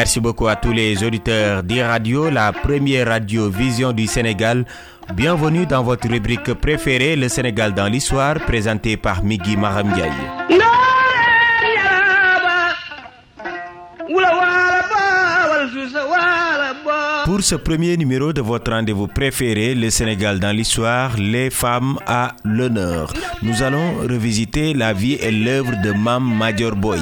merci beaucoup à tous les auditeurs d'e-radio, la première radio vision du Sénégal. Bienvenue dans votre rubrique préférée, le Sénégal dans l'histoire, présentée par Migui Maramdiaye. Pour ce premier numéro de votre rendez-vous préféré, le Sénégal dans l'histoire, les femmes à l'honneur, nous allons revisiter la vie et l'œuvre de Mam Major Boy.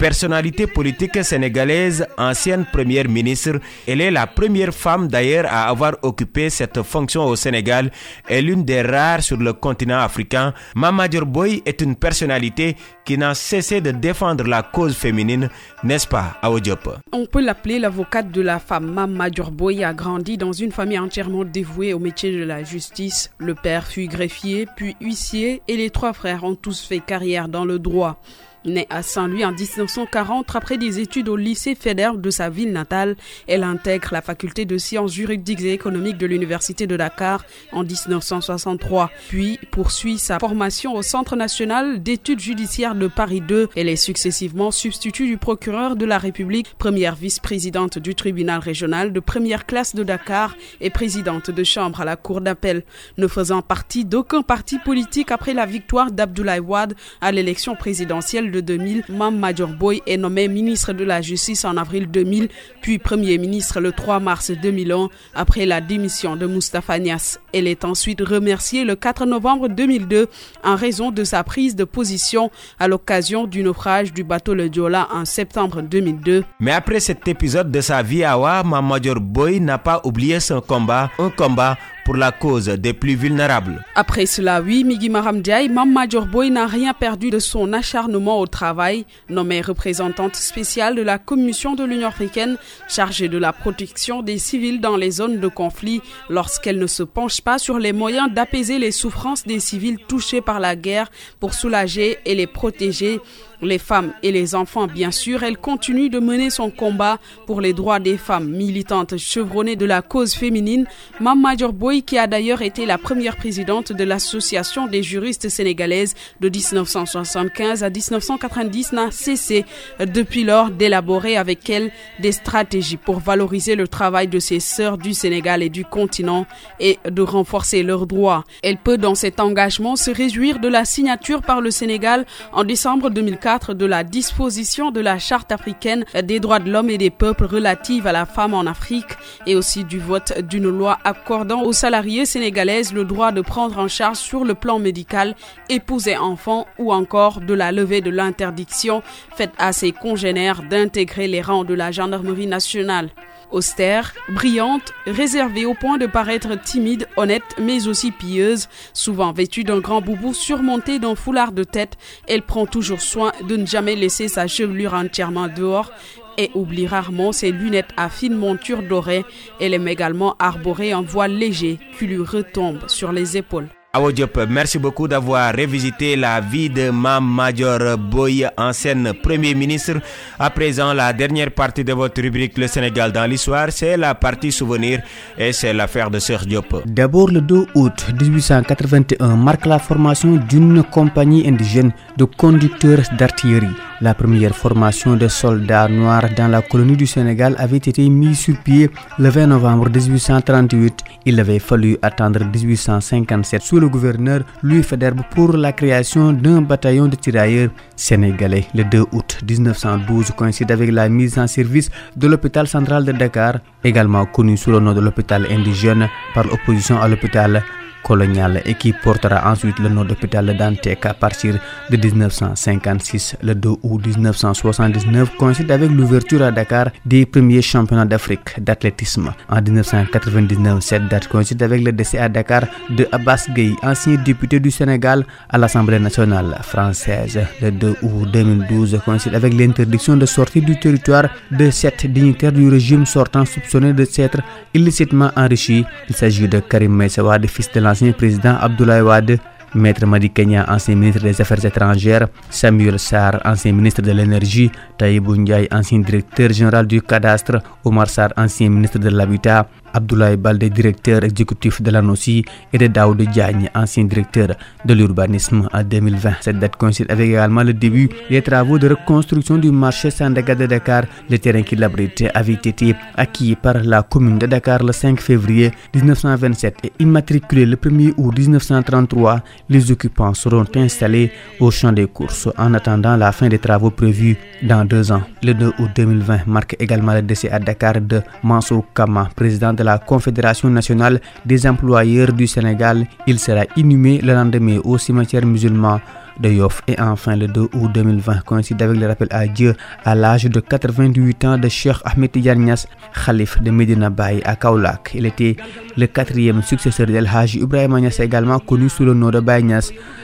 Personnalité politique sénégalaise, ancienne première ministre, elle est la première femme d'ailleurs à avoir occupé cette fonction au Sénégal et l'une des rares sur le continent africain. Mama Boy est une personnalité qui n'a cessé de défendre la cause féminine, n'est-ce pas, Aodiop On peut l'appeler l'avocate de la femme. Mama Boy a grandi dans une famille entièrement dévouée au métier de la justice. Le père fut greffier, puis huissier, et les trois frères ont tous fait carrière dans le droit. Née à Saint-Louis en 1940, après des études au lycée fédéral de sa ville natale, elle intègre la faculté de sciences juridiques et économiques de l'université de Dakar en 1963, puis poursuit sa formation au Centre national d'études judiciaires de Paris 2. Elle est successivement substitut du procureur de la République, première vice-présidente du tribunal régional de première classe de Dakar et présidente de chambre à la cour d'appel, ne faisant partie d'aucun parti politique après la victoire d'Abdoulaye Wade à l'élection présidentielle de 2000, Mam Major Boy est nommé ministre de la Justice en avril 2000, puis Premier ministre le 3 mars 2001 après la démission de Mustafa Nias. Elle est ensuite remerciée le 4 novembre 2002 en raison de sa prise de position à l'occasion du naufrage du bateau Le Diola en septembre 2002. Mais après cet épisode de sa vie, Awa, Mam Major Boy n'a pas oublié son combat, un combat pour la cause des plus vulnérables. Après cela, oui, Migi Maram Mam Major Boy n'a rien perdu de son acharnement au travail. Nommée représentante spéciale de la Commission de l'Union africaine chargée de la protection des civils dans les zones de conflit, lorsqu'elle ne se penche pas sur les moyens d'apaiser les souffrances des civils touchés par la guerre pour soulager et les protéger, les femmes et les enfants, bien sûr, elle continue de mener son combat pour les droits des femmes militantes chevronnées de la cause féminine. Mam Major Boy, qui a d'ailleurs été la première présidente de l'Association des juristes sénégalaises de 1975 à 1990, n'a cessé depuis lors d'élaborer avec elle des stratégies pour valoriser le travail de ses sœurs du Sénégal et du continent et de renforcer leurs droits. Elle peut dans cet engagement se réjouir de la signature par le Sénégal en décembre 2004 de la disposition de la Charte africaine des droits de l'homme et des peuples relative à la femme en Afrique et aussi du vote d'une loi accordant aux salariés sénégalaises le droit de prendre en charge sur le plan médical, épouser enfants ou encore de la levée de l'interdiction faite à ses congénères d'intégrer les rangs de la gendarmerie nationale austère, brillante, réservée au point de paraître timide, honnête, mais aussi pieuse. Souvent vêtue d'un grand boubou surmonté d'un foulard de tête, elle prend toujours soin de ne jamais laisser sa chevelure entièrement dehors et oublie rarement ses lunettes à fine monture dorée. Elle aime également arborer un voile léger qui lui retombe sur les épaules. Awo Diop, merci beaucoup d'avoir révisité la vie de Mam Major Boy, ancienne Premier ministre. À présent, la dernière partie de votre rubrique Le Sénégal dans l'histoire, c'est la partie souvenir et c'est l'affaire de Serge Diop. D'abord, le 2 août 1881 marque la formation d'une compagnie indigène de conducteurs d'artillerie. La première formation de soldats noirs dans la colonie du Sénégal avait été mise sur pied le 20 novembre 1838. Il avait fallu attendre 1857 sous le gouverneur Louis Faidherbe pour la création d'un bataillon de tirailleurs sénégalais. Le 2 août 1912 coïncide avec la mise en service de l'hôpital central de Dakar, également connu sous le nom de l'hôpital indigène par l'opposition à l'hôpital colonial et qui portera ensuite le nom d'hôpital Dantec à partir de 1956. Le 2 août 1979 coïncide avec l'ouverture à Dakar des premiers championnats d'Afrique d'athlétisme. En 1999, cette date coïncide avec le décès à Dakar de Abbas Gueye, ancien député du Sénégal à l'Assemblée nationale française. Le 2 août 2012 coïncide avec l'interdiction de sortie du territoire de sept dignitaires du régime sortant soupçonnés de s'être illicitement enrichis. Il s'agit de Karim Meissawad, fils de l'ancien président Abdoulaye Wade, Maître Madi Kenya, ancien ministre des Affaires étrangères, Samuel Sarr, ancien ministre de l'Énergie, Taïbou ancien directeur général du cadastre, Omar Sarr, ancien ministre de l'Habitat, Abdoulaye Balde, directeur exécutif de l'ANOCI, et de Daoud Diagne, ancien directeur de l'urbanisme en 2020. Cette date coïncide avec également le début des travaux de reconstruction du marché Sandaga de Dakar. Le terrain qui l'abrite avait été acquis par la commune de Dakar le 5 février 1927 et immatriculé le 1er août 1933. Les occupants seront installés au champ des courses en attendant la fin des travaux prévus dans deux ans. Le 2 août 2020 marque également le décès à Dakar de Mansour Kama, président de la Confédération nationale des employeurs du Sénégal. Il sera inhumé le lendemain au cimetière musulman de Yoff. Et enfin, le 2 août 2020 coïncide avec le rappel à Dieu à l'âge de 88 ans de Cheikh Ahmed Yarnias, Khalif de Medina Bay à Kaulak. Il était le quatrième successeur d'El Haji Ibrahim Niass, également connu sous le nom de Bay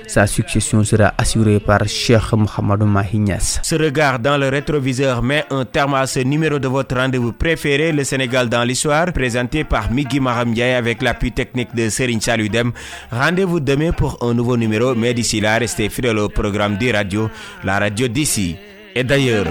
Sa succession sera assurée par Cheikh Mohamedou Mahi Ce regard dans le rétroviseur met un terme à ce numéro de votre rendez-vous préféré, le Sénégal dans l'histoire, présenté par Migi Mahamdiaye avec l'appui technique de Serine Chaludem. Rendez-vous demain pour un nouveau numéro, mais d'ici là, restez fidèles le programme des radios, la radio d'ici et d'ailleurs.